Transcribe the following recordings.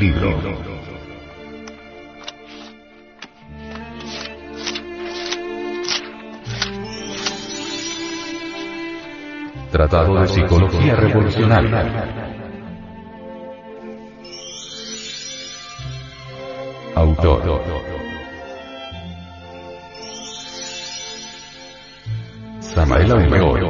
libro. Tratado de Psicología Revolucionaria. Autor. Samael Aumeor.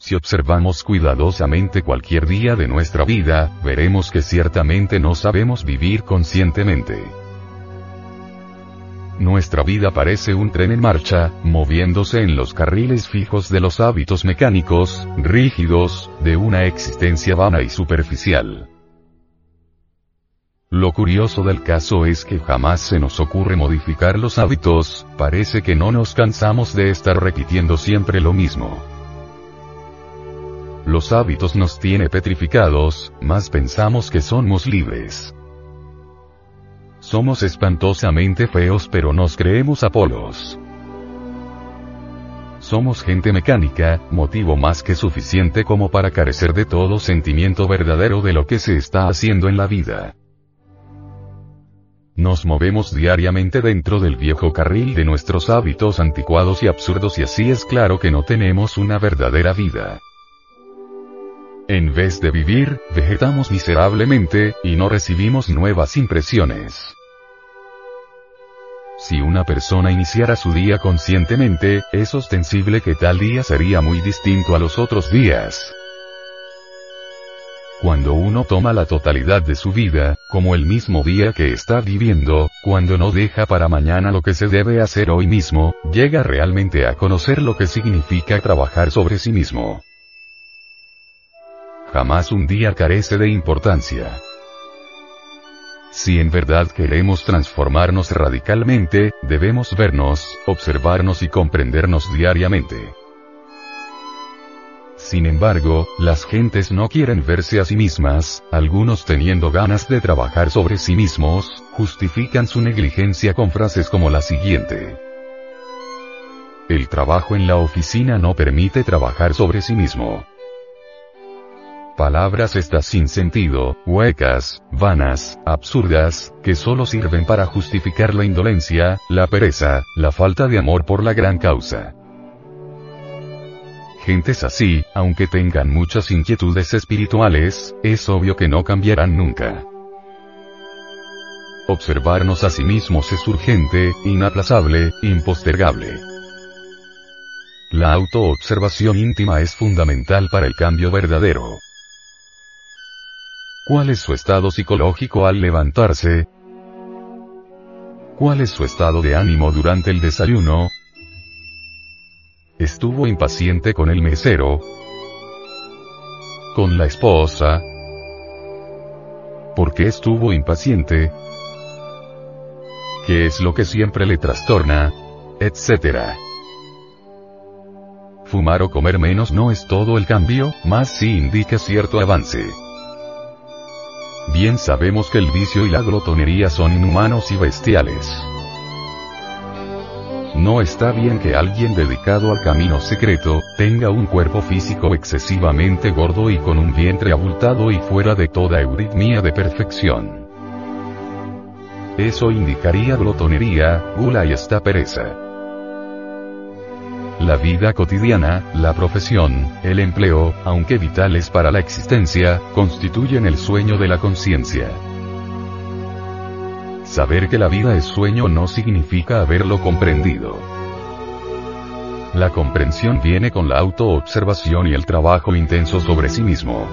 Si observamos cuidadosamente cualquier día de nuestra vida, veremos que ciertamente no sabemos vivir conscientemente. Nuestra vida parece un tren en marcha, moviéndose en los carriles fijos de los hábitos mecánicos, rígidos, de una existencia vana y superficial. Lo curioso del caso es que jamás se nos ocurre modificar los hábitos, parece que no nos cansamos de estar repitiendo siempre lo mismo. Los hábitos nos tiene petrificados, más pensamos que somos libres. Somos espantosamente feos pero nos creemos Apolos. Somos gente mecánica, motivo más que suficiente como para carecer de todo sentimiento verdadero de lo que se está haciendo en la vida. Nos movemos diariamente dentro del viejo carril de nuestros hábitos anticuados y absurdos y así es claro que no tenemos una verdadera vida. En vez de vivir, vegetamos miserablemente, y no recibimos nuevas impresiones. Si una persona iniciara su día conscientemente, es ostensible que tal día sería muy distinto a los otros días. Cuando uno toma la totalidad de su vida, como el mismo día que está viviendo, cuando no deja para mañana lo que se debe hacer hoy mismo, llega realmente a conocer lo que significa trabajar sobre sí mismo. Jamás un día carece de importancia. Si en verdad queremos transformarnos radicalmente, debemos vernos, observarnos y comprendernos diariamente. Sin embargo, las gentes no quieren verse a sí mismas, algunos teniendo ganas de trabajar sobre sí mismos, justifican su negligencia con frases como la siguiente. El trabajo en la oficina no permite trabajar sobre sí mismo palabras estas sin sentido, huecas, vanas, absurdas, que solo sirven para justificar la indolencia, la pereza, la falta de amor por la gran causa. Gentes así, aunque tengan muchas inquietudes espirituales, es obvio que no cambiarán nunca. Observarnos a sí mismos es urgente, inaplazable, impostergable. La autoobservación íntima es fundamental para el cambio verdadero. ¿Cuál es su estado psicológico al levantarse? ¿Cuál es su estado de ánimo durante el desayuno? Estuvo impaciente con el mesero. Con la esposa. ¿Por qué estuvo impaciente? ¿Qué es lo que siempre le trastorna? Etcétera. Fumar o comer menos no es todo el cambio, más sí indica cierto avance. Bien sabemos que el vicio y la glotonería son inhumanos y bestiales. No está bien que alguien dedicado al camino secreto, tenga un cuerpo físico excesivamente gordo y con un vientre abultado y fuera de toda euritmia de perfección. Eso indicaría glotonería, gula y esta pereza. La vida cotidiana, la profesión, el empleo, aunque vitales para la existencia, constituyen el sueño de la conciencia. Saber que la vida es sueño no significa haberlo comprendido. La comprensión viene con la autoobservación y el trabajo intenso sobre sí mismo.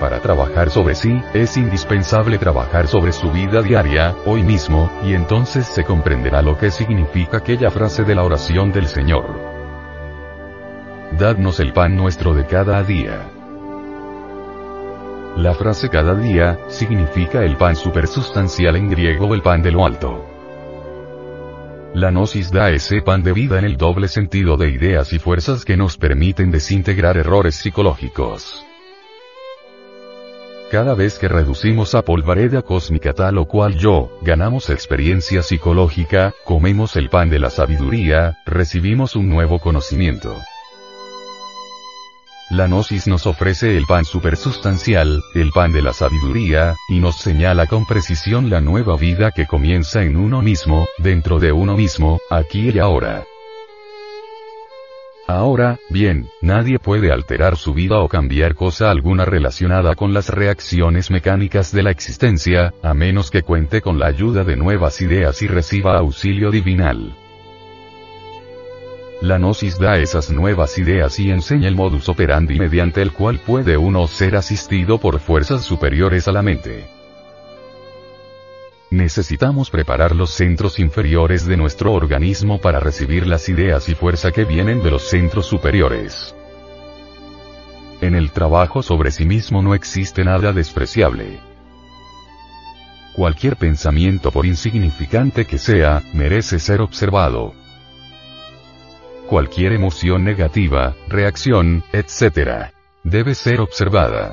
Para trabajar sobre sí, es indispensable trabajar sobre su vida diaria, hoy mismo, y entonces se comprenderá lo que significa aquella frase de la oración del Señor. Dadnos el pan nuestro de cada día. La frase cada día, significa el pan supersustancial en griego el pan de lo alto. La gnosis da ese pan de vida en el doble sentido de ideas y fuerzas que nos permiten desintegrar errores psicológicos. Cada vez que reducimos a polvareda cósmica tal o cual yo, ganamos experiencia psicológica, comemos el pan de la sabiduría, recibimos un nuevo conocimiento. La gnosis nos ofrece el pan supersustancial, el pan de la sabiduría, y nos señala con precisión la nueva vida que comienza en uno mismo, dentro de uno mismo, aquí y ahora. Ahora, bien, nadie puede alterar su vida o cambiar cosa alguna relacionada con las reacciones mecánicas de la existencia, a menos que cuente con la ayuda de nuevas ideas y reciba auxilio divinal. La gnosis da esas nuevas ideas y enseña el modus operandi mediante el cual puede uno ser asistido por fuerzas superiores a la mente. Necesitamos preparar los centros inferiores de nuestro organismo para recibir las ideas y fuerza que vienen de los centros superiores. En el trabajo sobre sí mismo no existe nada despreciable. Cualquier pensamiento por insignificante que sea, merece ser observado, cualquier emoción negativa, reacción, etc. Debe ser observada.